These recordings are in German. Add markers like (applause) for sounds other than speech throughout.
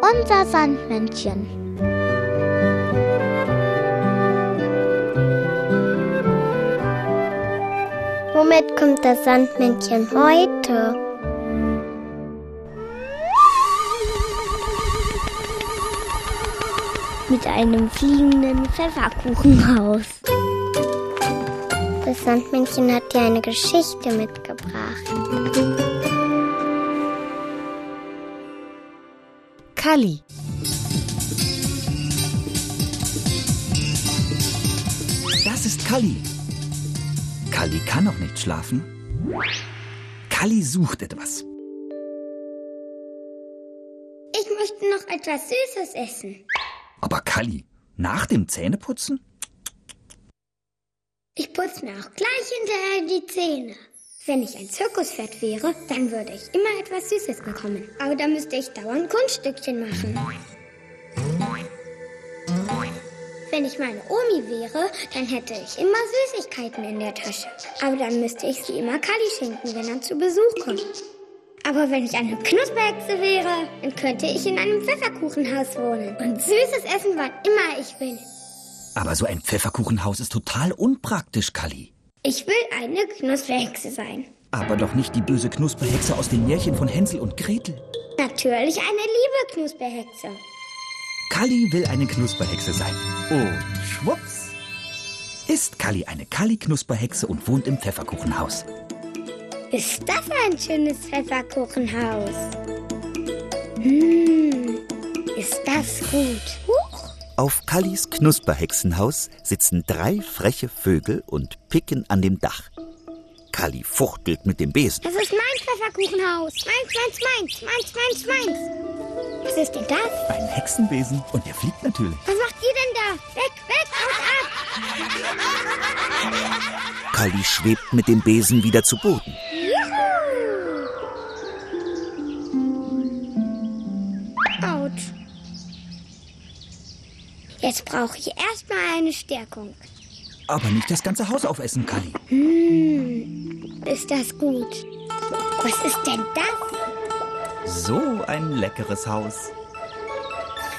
Unser Sandmännchen. Womit kommt das Sandmännchen heute? Mit einem fliegenden Pfefferkuchenhaus. Das Sandmännchen hat dir eine Geschichte mitgebracht. Kalli. Das ist Kalli. Kalli kann noch nicht schlafen. Kalli sucht etwas. Ich möchte noch etwas Süßes essen. Aber Kalli, nach dem Zähneputzen? Ich putze mir auch gleich hinterher die Zähne. Wenn ich ein Zirkuspferd wäre, dann würde ich immer etwas Süßes bekommen. Aber da müsste ich dauernd Kunststückchen machen. Wenn ich meine Omi wäre, dann hätte ich immer Süßigkeiten in der Tasche. Aber dann müsste ich sie immer Kali schenken, wenn er zu Besuch kommt. Aber wenn ich eine Knusperhexe wäre, dann könnte ich in einem Pfefferkuchenhaus wohnen und Süßes essen, wann immer ich will. Aber so ein Pfefferkuchenhaus ist total unpraktisch, Kalli. Ich will eine Knusperhexe sein. Aber doch nicht die böse Knusperhexe aus den Märchen von Hänsel und Gretel. Natürlich eine liebe Knusperhexe. Kalli will eine Knusperhexe sein. Und schwupps. Ist Kalli eine Kalli-Knusperhexe und wohnt im Pfefferkuchenhaus. Ist das ein schönes Pfefferkuchenhaus? Hm, ist das gut. Huch. Auf Kallis Knusperhexenhaus sitzen drei freche Vögel und picken an dem Dach. Kalli fuchtelt mit dem Besen. Das ist mein Pfefferkuchenhaus. Meins, meins, meins, meins, meins, meins. Was ist denn das? Ein Hexenbesen und der fliegt natürlich. Was macht ihr denn da? Weg, weg, haut ab! Kalli schwebt mit dem Besen wieder zu Boden. Jetzt brauche ich erstmal eine Stärkung. Aber nicht das ganze Haus aufessen, Kalli. Hm, ist das gut. Was ist denn das? So ein leckeres Haus.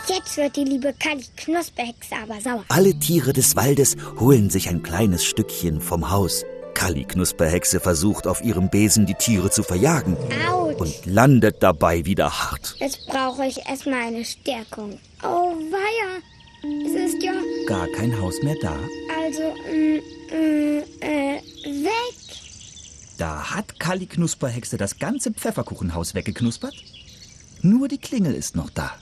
Jetzt wird die liebe Kalli Knusperhexe aber sauer. Alle Tiere des Waldes holen sich ein kleines Stückchen vom Haus. Kalli Knusperhexe versucht auf ihrem Besen die Tiere zu verjagen Autsch. und landet dabei wieder hart. Jetzt brauche ich erstmal eine Stärkung. Oh, weia. Es ist ja Gar kein Haus mehr da. Also mm, äh, weg. Da hat Kalli Knusperhexe das ganze Pfefferkuchenhaus weggeknuspert. Nur die Klingel ist noch da.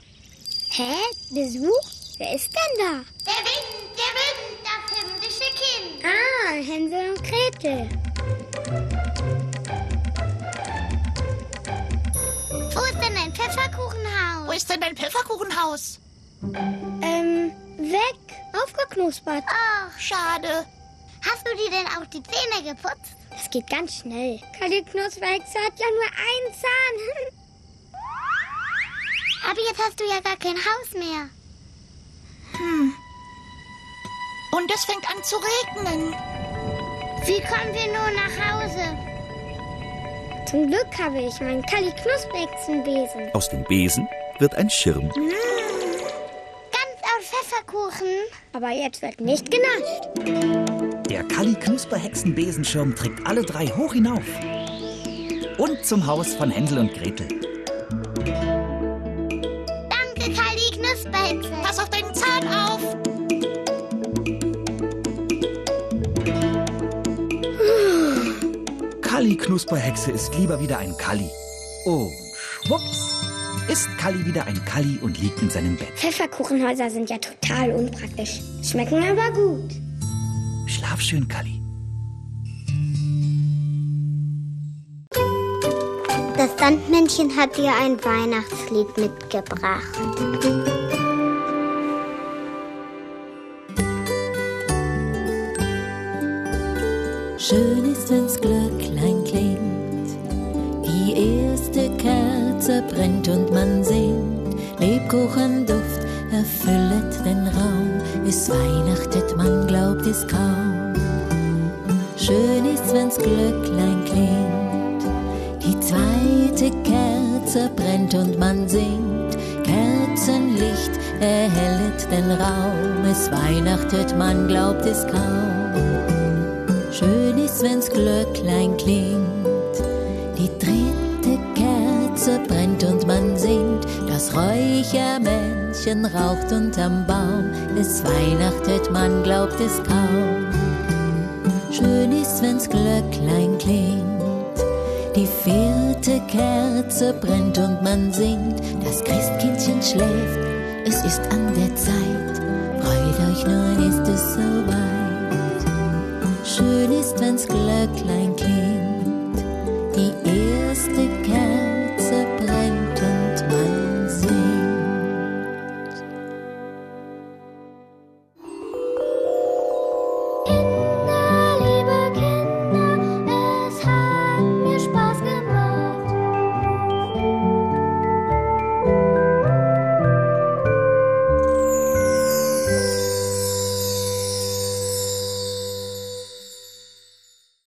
Hä? Besuch? Wer ist denn da? Der Wind, der Wind, das himmlische Kind. Ah, Hänsel und Gretel. Wo ist denn dein Pfefferkuchenhaus? Wo ist denn dein Pfefferkuchenhaus? Ähm, weg. Aufgeknuspert. Ach, schade. Hast du dir denn auch die Zähne geputzt? Das geht ganz schnell. Kalli Knusperhexe hat ja nur einen Zahn. (laughs) Aber jetzt hast du ja gar kein Haus mehr. Und es fängt an zu regnen. Wie kommen wir nun nach Hause? Zum Glück habe ich meinen Kalli Knusperhexenbesen. Aus dem Besen wird ein Schirm. Ganz Pfefferkuchen. Aber jetzt wird nicht genascht. Der Kalli Knusperhexenbesenschirm trägt alle drei hoch hinauf. Und zum Haus von Hänsel und Gretel. Danke, Kalli Knusperhexe. Pass auf deinen Zahn auf. Kalli Knusperhexe ist lieber wieder ein Kalli. Und schwupps ist Kalli wieder ein Kalli und liegt in seinem Bett. Pfefferkuchenhäuser sind ja total unpraktisch. Schmecken aber gut. Schlaf schön, Kalli. Das Sandmännchen hat dir ein Weihnachtslied mitgebracht. Schön ist, wenn's Glöcklein klingt, Kerze brennt und man singt. Lebkuchenduft erfüllet den Raum, es weihnachtet, man glaubt es kaum. Schön ist, wenn's Glöcklein klingt, die zweite Kerze Kerze brennt und man singt. Kerzenlicht erhellet den Raum. Es weihnachtet, man glaubt es kaum. Schön ist, wenn's Glöcklein klingt. Die dritte Räuchermännchen raucht unterm Baum. Es weihnachtet, man glaubt es kaum. Schön ist, wenn's Glöcklein klingt. Die vierte Kerze brennt und man singt, das Christkindchen schläft, es ist an der Zeit. Freut euch, nun ist es soweit. Schön ist, wenn's Glöcklein klingt. Die